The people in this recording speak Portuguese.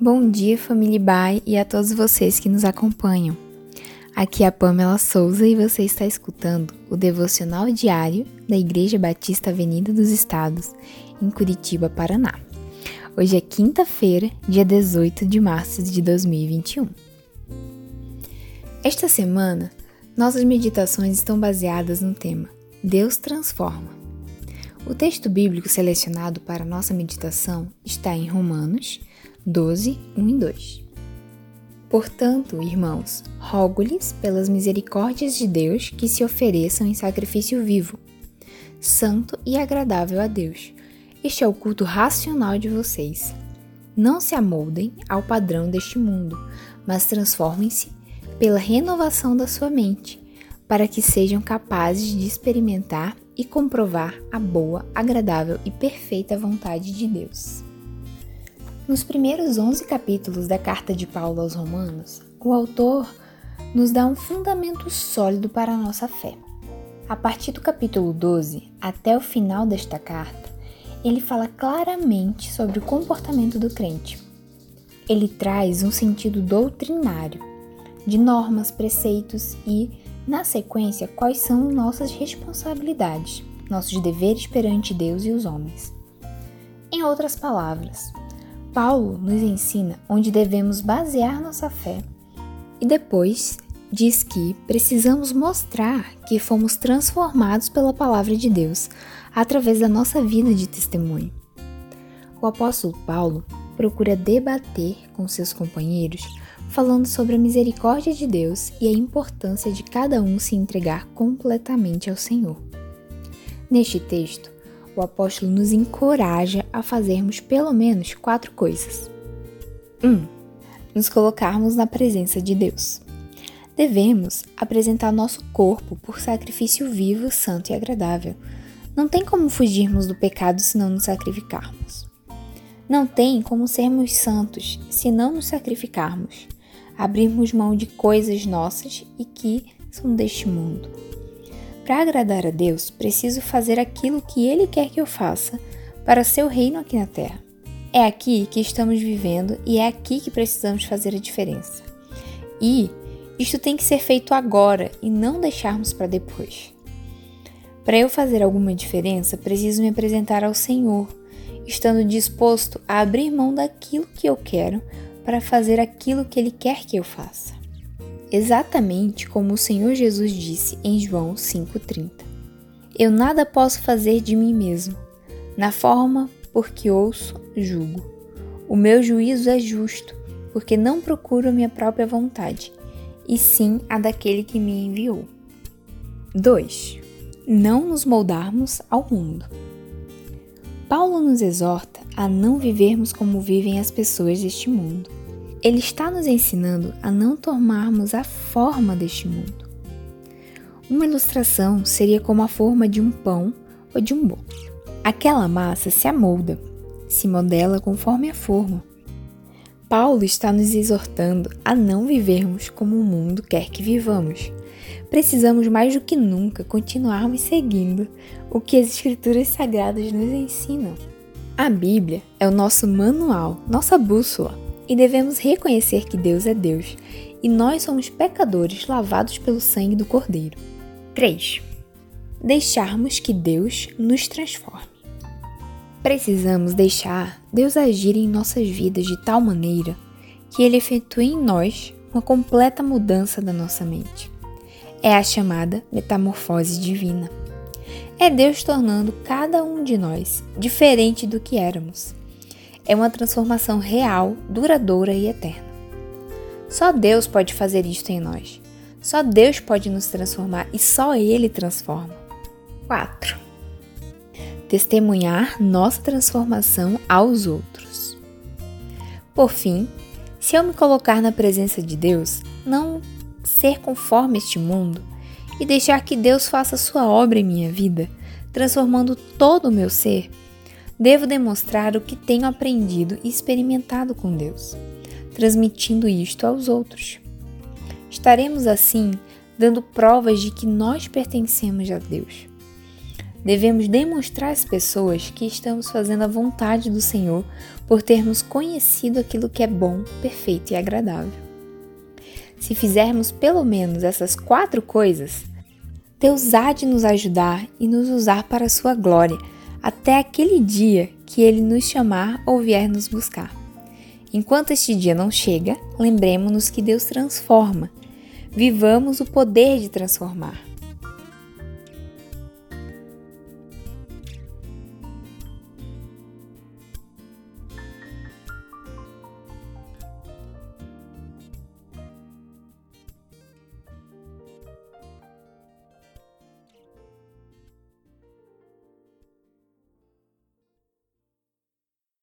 Bom dia, família Bai e a todos vocês que nos acompanham. Aqui é a Pamela Souza e você está escutando o devocional diário da Igreja Batista Avenida dos Estados, em Curitiba, Paraná. Hoje é quinta-feira, dia 18 de março de 2021. Esta semana, nossas meditações estão baseadas no tema Deus transforma. O texto bíblico selecionado para nossa meditação está em Romanos 12, 1 e 2. Portanto, irmãos, rogo-lhes pelas misericórdias de Deus que se ofereçam em sacrifício vivo, santo e agradável a Deus. Este é o culto racional de vocês. Não se amoldem ao padrão deste mundo, mas transformem-se pela renovação da sua mente, para que sejam capazes de experimentar e comprovar a boa, agradável e perfeita vontade de Deus. Nos primeiros 11 capítulos da carta de Paulo aos Romanos, o autor nos dá um fundamento sólido para a nossa fé. A partir do capítulo 12 até o final desta carta, ele fala claramente sobre o comportamento do crente. Ele traz um sentido doutrinário de normas, preceitos e, na sequência, quais são nossas responsabilidades, nossos deveres perante Deus e os homens. Em outras palavras, Paulo nos ensina onde devemos basear nossa fé e depois diz que precisamos mostrar que fomos transformados pela palavra de Deus através da nossa vida de testemunho. O apóstolo Paulo procura debater com seus companheiros falando sobre a misericórdia de Deus e a importância de cada um se entregar completamente ao Senhor. Neste texto, o apóstolo nos encoraja a fazermos pelo menos quatro coisas. 1. Um, nos colocarmos na presença de Deus. Devemos apresentar nosso corpo por sacrifício vivo, santo e agradável. Não tem como fugirmos do pecado se não nos sacrificarmos. Não tem como sermos santos se não nos sacrificarmos abrirmos mão de coisas nossas e que são deste mundo. Para agradar a Deus, preciso fazer aquilo que Ele quer que eu faça para seu reino aqui na terra. É aqui que estamos vivendo e é aqui que precisamos fazer a diferença. E isto tem que ser feito agora e não deixarmos para depois. Para eu fazer alguma diferença, preciso me apresentar ao Senhor, estando disposto a abrir mão daquilo que eu quero para fazer aquilo que Ele quer que eu faça. Exatamente como o Senhor Jesus disse em João 5,30. Eu nada posso fazer de mim mesmo, na forma porque ouço, julgo. O meu juízo é justo, porque não procuro a minha própria vontade, e sim a daquele que me enviou. 2. Não nos moldarmos ao mundo. Paulo nos exorta a não vivermos como vivem as pessoas deste mundo. Ele está nos ensinando a não tomarmos a forma deste mundo. Uma ilustração seria como a forma de um pão ou de um bolo. Aquela massa se amolda, se modela conforme a forma. Paulo está nos exortando a não vivermos como o mundo quer que vivamos. Precisamos mais do que nunca continuarmos seguindo o que as Escrituras Sagradas nos ensinam. A Bíblia é o nosso manual, nossa bússola e devemos reconhecer que Deus é Deus e nós somos pecadores lavados pelo sangue do Cordeiro. 3. Deixarmos que Deus nos transforme. Precisamos deixar Deus agir em nossas vidas de tal maneira que Ele efetue em nós uma completa mudança da nossa mente. É a chamada metamorfose divina. É Deus tornando cada um de nós diferente do que éramos é uma transformação real, duradoura e eterna. Só Deus pode fazer isto em nós. Só Deus pode nos transformar e só Ele transforma. 4. Testemunhar nossa transformação aos outros. Por fim, se eu me colocar na presença de Deus, não ser conforme este mundo e deixar que Deus faça sua obra em minha vida, transformando todo o meu ser, Devo demonstrar o que tenho aprendido e experimentado com Deus, transmitindo isto aos outros. Estaremos assim dando provas de que nós pertencemos a Deus. devemos demonstrar às pessoas que estamos fazendo a vontade do Senhor por termos conhecido aquilo que é bom, perfeito e agradável. Se fizermos pelo menos essas quatro coisas, Deus há de nos ajudar e nos usar para a sua glória até aquele dia que Ele nos chamar ou vier nos buscar. Enquanto este dia não chega, lembremos-nos que Deus transforma. Vivamos o poder de transformar.